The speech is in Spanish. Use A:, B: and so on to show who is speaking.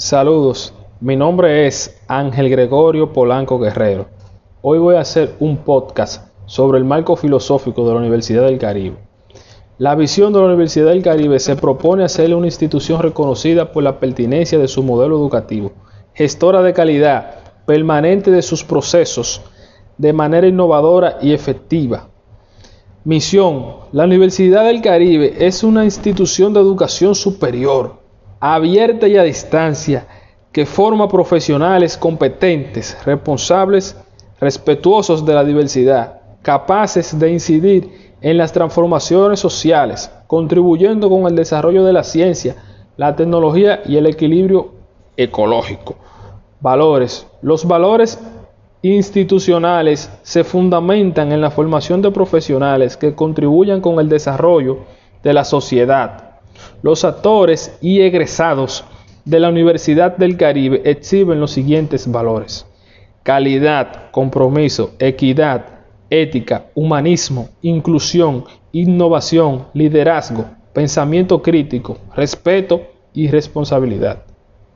A: Saludos, mi nombre es Ángel Gregorio Polanco Guerrero. Hoy voy a hacer un podcast sobre el marco filosófico de la Universidad del Caribe. La visión de la Universidad del Caribe se propone hacerle una institución reconocida por la pertinencia de su modelo educativo, gestora de calidad, permanente de sus procesos, de manera innovadora y efectiva. Misión. La Universidad del Caribe es una institución de educación superior abierta y a distancia, que forma profesionales competentes, responsables, respetuosos de la diversidad, capaces de incidir en las transformaciones sociales, contribuyendo con el desarrollo de la ciencia, la tecnología y el equilibrio ecológico. Valores. Los valores institucionales se fundamentan en la formación de profesionales que contribuyan con el desarrollo de la sociedad los actores y egresados de la Universidad del Caribe exhiben los siguientes valores. Calidad, compromiso, equidad, ética, humanismo, inclusión, innovación, liderazgo, pensamiento crítico, respeto y responsabilidad.